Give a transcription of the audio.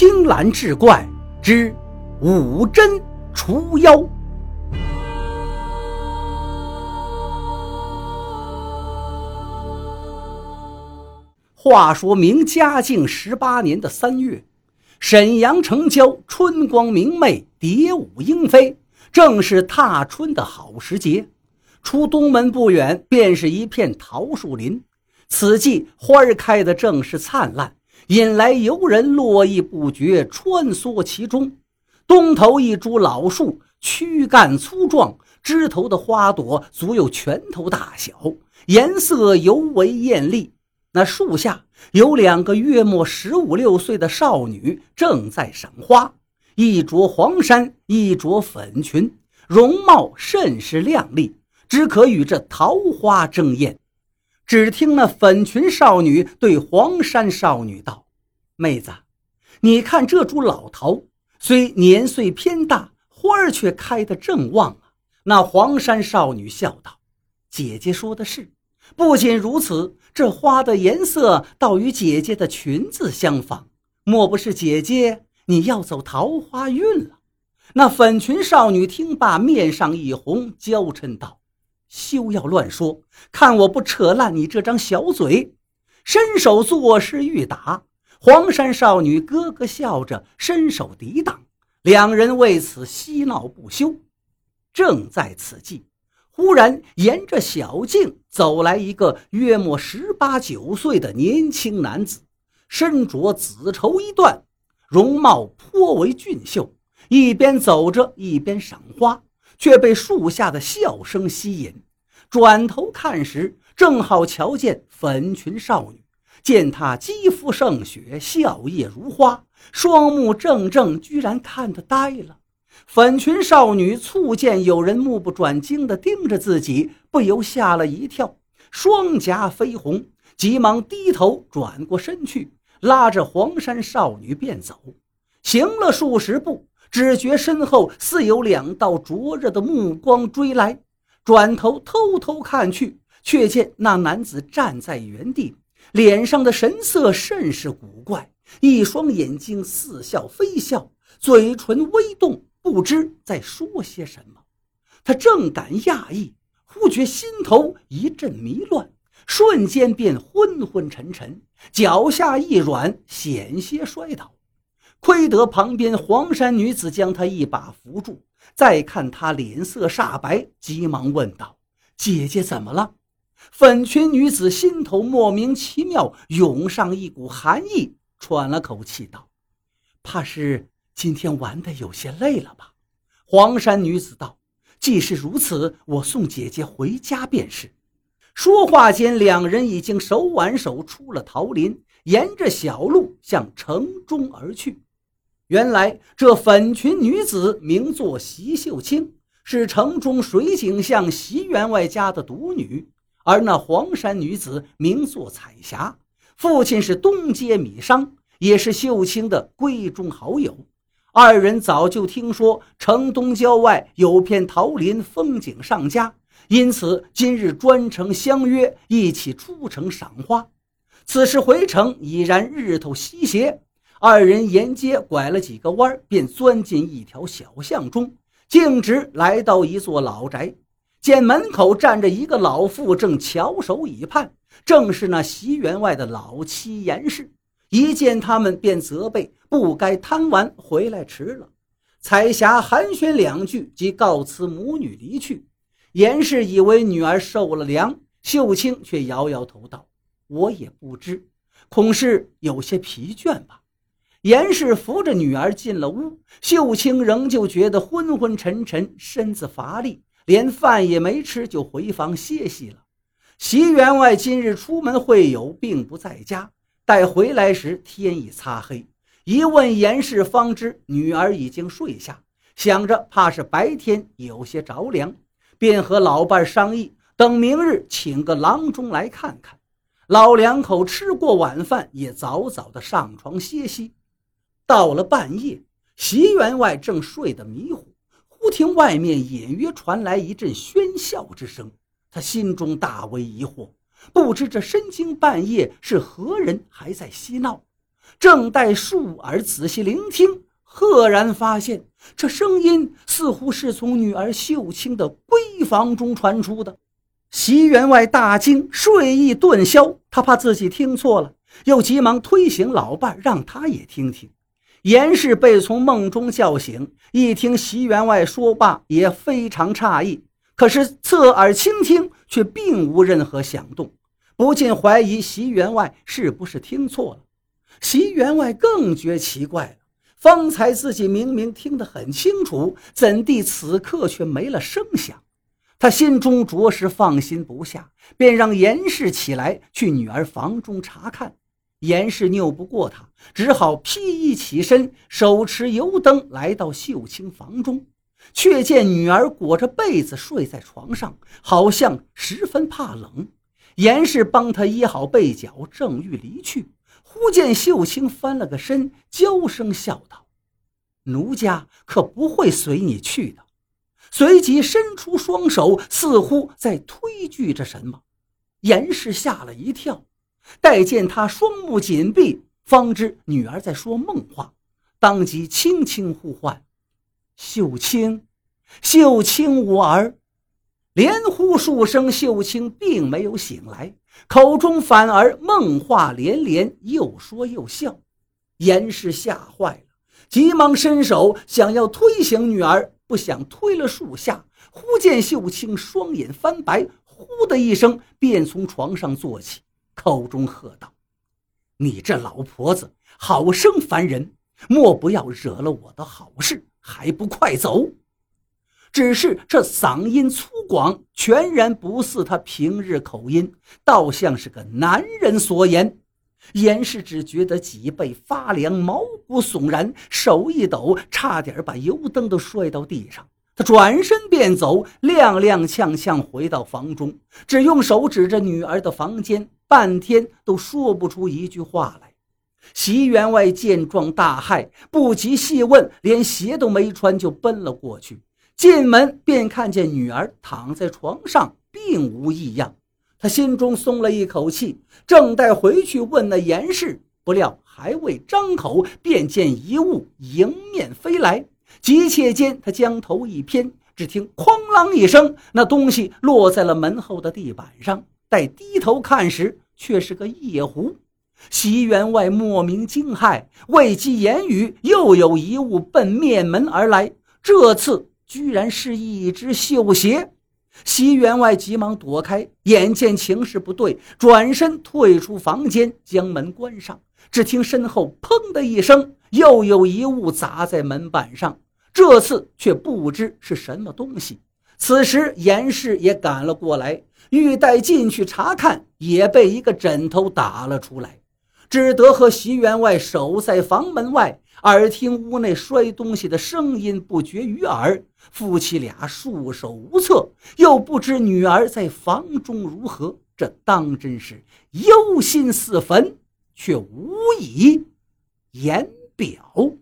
青蓝志怪之五针除妖。话说明嘉靖十八年的三月，沈阳城郊春光明媚，蝶舞莺飞，正是踏春的好时节。出东门不远，便是一片桃树林。此际花开的正是灿烂，引来游人络绎不绝，穿梭其中。东头一株老树，躯干粗壮，枝头的花朵足有拳头大小，颜色尤为艳丽。那树下有两个月末十五六岁的少女正在赏花，一着黄衫，一着粉裙，容貌甚是靓丽，只可与这桃花争艳。只听那粉裙少女对黄衫少女道：“妹子，你看这株老桃，虽年岁偏大，花儿却开得正旺啊。”那黄衫少女笑道：“姐姐说的是。不仅如此，这花的颜色倒与姐姐的裙子相仿，莫不是姐姐你要走桃花运了？”那粉裙少女听罢，面上一红，娇嗔道。休要乱说！看我不扯烂你这张小嘴！伸手作势欲打黄山少女，咯咯笑着伸手抵挡，两人为此嬉闹不休。正在此际，忽然沿着小径走来一个约莫十八九岁的年轻男子，身着紫绸衣缎，容貌颇为俊秀，一边走着一边赏花。却被树下的笑声吸引，转头看时，正好瞧见粉裙少女。见她肌肤胜雪，笑靥如花，双目正正，居然看得呆了。粉裙少女促见有人目不转睛地盯着自己，不由吓了一跳，双颊绯红，急忙低头转过身去，拉着黄衫少女便走。行了数十步。只觉身后似有两道灼热的目光追来，转头偷偷看去，却见那男子站在原地，脸上的神色甚是古怪，一双眼睛似笑非笑，嘴唇微动，不知在说些什么。他正感讶异，忽觉心头一阵迷乱，瞬间便昏昏沉沉，脚下一软，险些摔倒。亏得旁边黄衫女子将他一把扶住，再看他脸色煞白，急忙问道：“姐姐怎么了？”粉裙女子心头莫名其妙涌上一股寒意，喘了口气道：“怕是今天玩的有些累了吧？”黄衫女子道：“既是如此，我送姐姐回家便是。”说话间，两人已经手挽手出了桃林，沿着小路向城中而去。原来这粉裙女子名作席秀清，是城中水井巷席员外家的独女；而那黄衫女子名作彩霞，父亲是东街米商，也是秀清的闺中好友。二人早就听说城东郊外有片桃林，风景上佳，因此今日专程相约一起出城赏花。此时回城已然日头西斜。二人沿街拐了几个弯，便钻进一条小巷中，径直来到一座老宅。见门口站着一个老妇，正翘首以盼，正是那席员外的老妻严氏。一见他们，便责备不该贪玩，回来迟了。彩霞寒暄两句，即告辞母女离去。严氏以为女儿受了凉，秀清却摇摇头道：“我也不知，恐是有些疲倦吧。”严氏扶着女儿进了屋，秀清仍旧觉得昏昏沉沉，身子乏力，连饭也没吃，就回房歇息了。席员外今日出门会友，并不在家。待回来时，天已擦黑。一问严氏，方知女儿已经睡下。想着怕是白天有些着凉，便和老伴商议，等明日请个郎中来看看。老两口吃过晚饭，也早早的上床歇息。到了半夜，席员外正睡得迷糊，忽听外面隐约传来一阵喧笑之声。他心中大为疑惑，不知这深更半夜是何人还在嬉闹。正待竖耳仔细聆听，赫然发现这声音似乎是从女儿秀清的闺房中传出的。席员外大惊，睡意顿消，他怕自己听错了，又急忙推醒老伴，让他也听听。严氏被从梦中叫醒，一听席员外说罢，也非常诧异，可是侧耳倾听，却并无任何响动，不禁怀疑席员外是不是听错了。席员外更觉奇怪了，方才自己明明听得很清楚，怎地此刻却没了声响？他心中着实放心不下，便让严氏起来去女儿房中查看。严氏拗不过他，只好披衣起身，手持油灯来到秀清房中，却见女儿裹着被子睡在床上，好像十分怕冷。严氏帮他掖好被角，正欲离去，忽见秀清翻了个身，娇声笑道：“奴家可不会随你去的。”随即伸出双手，似乎在推拒着什么。严氏吓了一跳，待见他双目紧闭，方知女儿在说梦话，当即轻轻呼唤：“秀清，秀清，我儿！”连呼数声，秀清并没有醒来，口中反而梦话连连，又说又笑。严氏吓坏了，急忙伸手想要推醒女儿。不想推了数下，忽见秀清双眼翻白，呼的一声便从床上坐起，口中喝道：“你这老婆子，好生烦人！莫不要惹了我的好事，还不快走！”只是这嗓音粗犷，全然不似他平日口音，倒像是个男人所言。严氏只觉得脊背发凉，毛骨悚然，手一抖，差点把油灯都摔到地上。他转身便走，踉踉跄跄回到房中，只用手指着女儿的房间，半天都说不出一句话来。席员外见状大骇，不及细问，连鞋都没穿就奔了过去。进门便看见女儿躺在床上，并无异样。他心中松了一口气，正待回去问那严氏，不料还未张口，便见一物迎面飞来。急切间，他将头一偏，只听“哐啷”一声，那东西落在了门后的地板上。待低头看时，却是个夜壶。席员外莫名惊骇，未及言语，又有一物奔面门而来。这次居然是一只绣鞋。席员外急忙躲开，眼见情势不对，转身退出房间，将门关上。只听身后“砰”的一声，又有一物砸在门板上，这次却不知是什么东西。此时严氏也赶了过来，欲待进去查看，也被一个枕头打了出来，只得和席员外守在房门外。耳听屋内摔东西的声音不绝于耳，夫妻俩束手无策，又不知女儿在房中如何，这当真是忧心似焚，却无以言表。